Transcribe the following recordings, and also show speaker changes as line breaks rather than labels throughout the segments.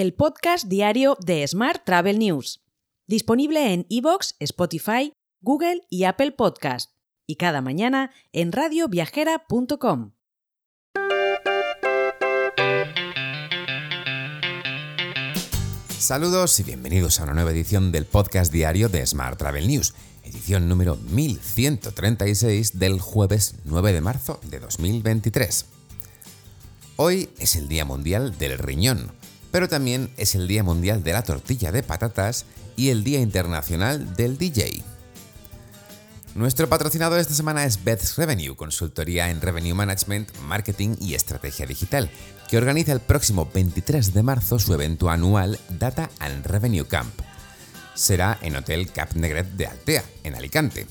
el podcast diario de Smart Travel News, disponible en iVoox, Spotify, Google y Apple Podcast, y cada mañana en radioviajera.com.
Saludos y bienvenidos a una nueva edición del podcast diario de Smart Travel News, edición número 1136 del jueves 9 de marzo de 2023. Hoy es el Día Mundial del Riñón, pero también es el Día Mundial de la Tortilla de Patatas y el Día Internacional del DJ. Nuestro patrocinador esta semana es Beth's Revenue, consultoría en Revenue Management, Marketing y Estrategia Digital, que organiza el próximo 23 de marzo su evento anual Data and Revenue Camp. Será en Hotel Cap Negret de Altea, en Alicante.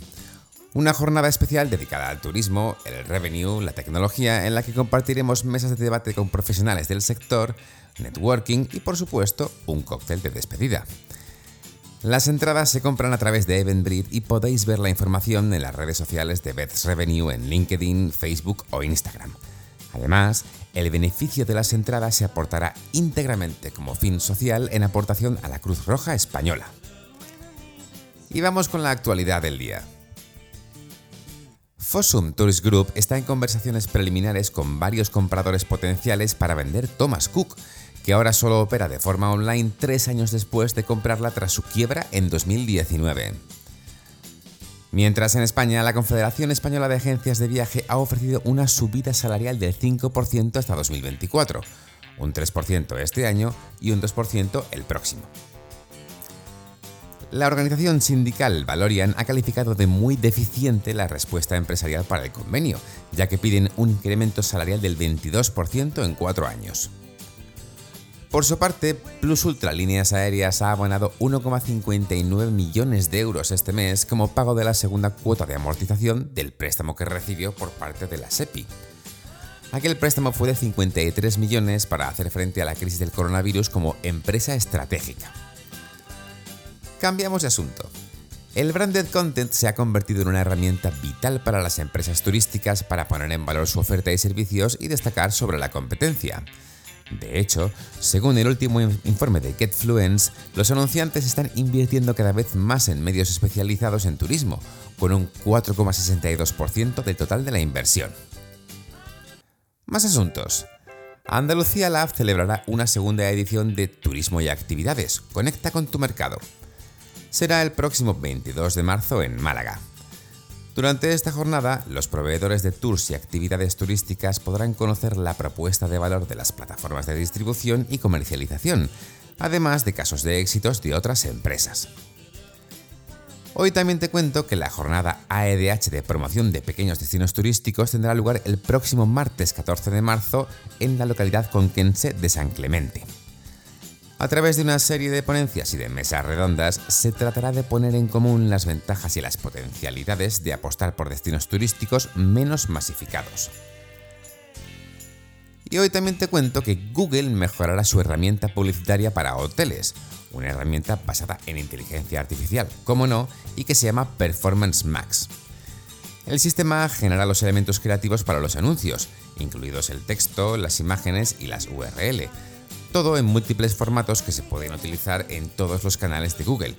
Una jornada especial dedicada al turismo, el revenue, la tecnología, en la que compartiremos mesas de debate con profesionales del sector, networking y por supuesto un cóctel de despedida. Las entradas se compran a través de Eventbrite y podéis ver la información en las redes sociales de Beth's Revenue en LinkedIn, Facebook o Instagram. Además, el beneficio de las entradas se aportará íntegramente como fin social en aportación a la Cruz Roja Española. Y vamos con la actualidad del día. Fossum Tourist Group está en conversaciones preliminares con varios compradores potenciales para vender Thomas Cook, que ahora solo opera de forma online tres años después de comprarla tras su quiebra en 2019. Mientras en España, la Confederación Española de Agencias de Viaje ha ofrecido una subida salarial del 5% hasta 2024, un 3% este año y un 2% el próximo. La organización sindical Valorian ha calificado de muy deficiente la respuesta empresarial para el convenio, ya que piden un incremento salarial del 22% en cuatro años. Por su parte, Plus Ultra Líneas Aéreas ha abonado 1,59 millones de euros este mes como pago de la segunda cuota de amortización del préstamo que recibió por parte de la SEPI. Aquel préstamo fue de 53 millones para hacer frente a la crisis del coronavirus como empresa estratégica. Cambiamos de asunto. El branded content se ha convertido en una herramienta vital para las empresas turísticas para poner en valor su oferta y servicios y destacar sobre la competencia. De hecho, según el último informe de GetFluence, los anunciantes están invirtiendo cada vez más en medios especializados en turismo, con un 4,62% del total de la inversión. Más asuntos. Andalucía Lab celebrará una segunda edición de Turismo y Actividades. Conecta con tu mercado. Será el próximo 22 de marzo en Málaga. Durante esta jornada, los proveedores de tours y actividades turísticas podrán conocer la propuesta de valor de las plataformas de distribución y comercialización, además de casos de éxitos de otras empresas. Hoy también te cuento que la jornada AEDH de promoción de pequeños destinos turísticos tendrá lugar el próximo martes 14 de marzo en la localidad conquense de San Clemente. A través de una serie de ponencias y de mesas redondas, se tratará de poner en común las ventajas y las potencialidades de apostar por destinos turísticos menos masificados. Y hoy también te cuento que Google mejorará su herramienta publicitaria para hoteles, una herramienta basada en inteligencia artificial, como no, y que se llama Performance Max. El sistema genera los elementos creativos para los anuncios, incluidos el texto, las imágenes y las URL, todo en múltiples formatos que se pueden utilizar en todos los canales de Google,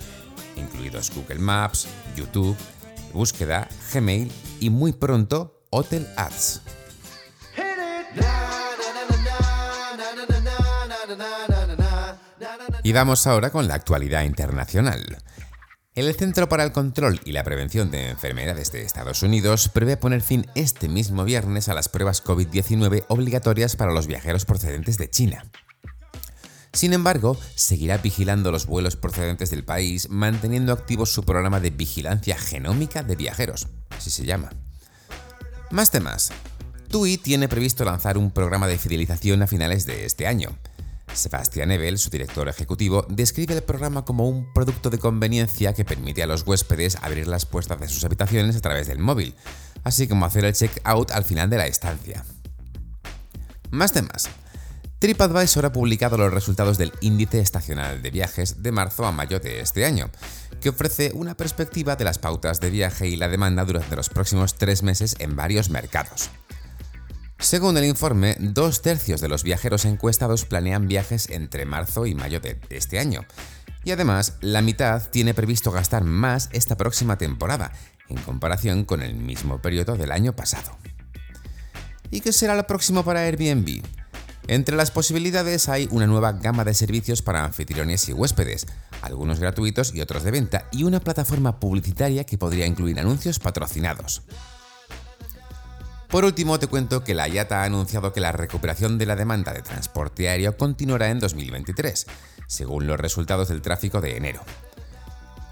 incluidos Google Maps, YouTube, búsqueda, Gmail y muy pronto Hotel Ads. Y vamos ahora con la actualidad internacional. El Centro para el Control y la Prevención de Enfermedades de Estados Unidos prevé poner fin este mismo viernes a las pruebas COVID-19 obligatorias para los viajeros procedentes de China. Sin embargo, seguirá vigilando los vuelos procedentes del país, manteniendo activo su programa de vigilancia genómica de viajeros, así se llama. Más temas. TUI tiene previsto lanzar un programa de fidelización a finales de este año. Sebastián Ebel, su director ejecutivo, describe el programa como un producto de conveniencia que permite a los huéspedes abrir las puertas de sus habitaciones a través del móvil, así como hacer el check-out al final de la estancia. Más temas. TripAdvisor ha publicado los resultados del índice estacional de viajes de marzo a mayo de este año, que ofrece una perspectiva de las pautas de viaje y la demanda durante los próximos tres meses en varios mercados. Según el informe, dos tercios de los viajeros encuestados planean viajes entre marzo y mayo de este año. Y además, la mitad tiene previsto gastar más esta próxima temporada, en comparación con el mismo periodo del año pasado. ¿Y qué será lo próximo para Airbnb? Entre las posibilidades hay una nueva gama de servicios para anfitriones y huéspedes, algunos gratuitos y otros de venta, y una plataforma publicitaria que podría incluir anuncios patrocinados. Por último, te cuento que la IATA ha anunciado que la recuperación de la demanda de transporte aéreo continuará en 2023, según los resultados del tráfico de enero.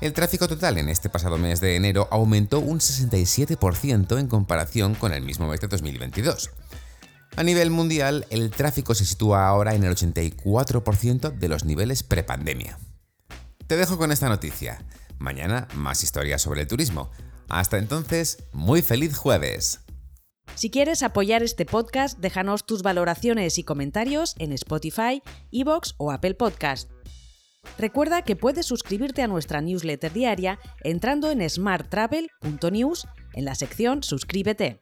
El tráfico total en este pasado mes de enero aumentó un 67% en comparación con el mismo mes de 2022. A nivel mundial, el tráfico se sitúa ahora en el 84% de los niveles prepandemia. Te dejo con esta noticia. Mañana más historias sobre el turismo. Hasta entonces, muy feliz jueves.
Si quieres apoyar este podcast, déjanos tus valoraciones y comentarios en Spotify, Evox o Apple Podcast. Recuerda que puedes suscribirte a nuestra newsletter diaria entrando en smarttravel.news en la sección Suscríbete.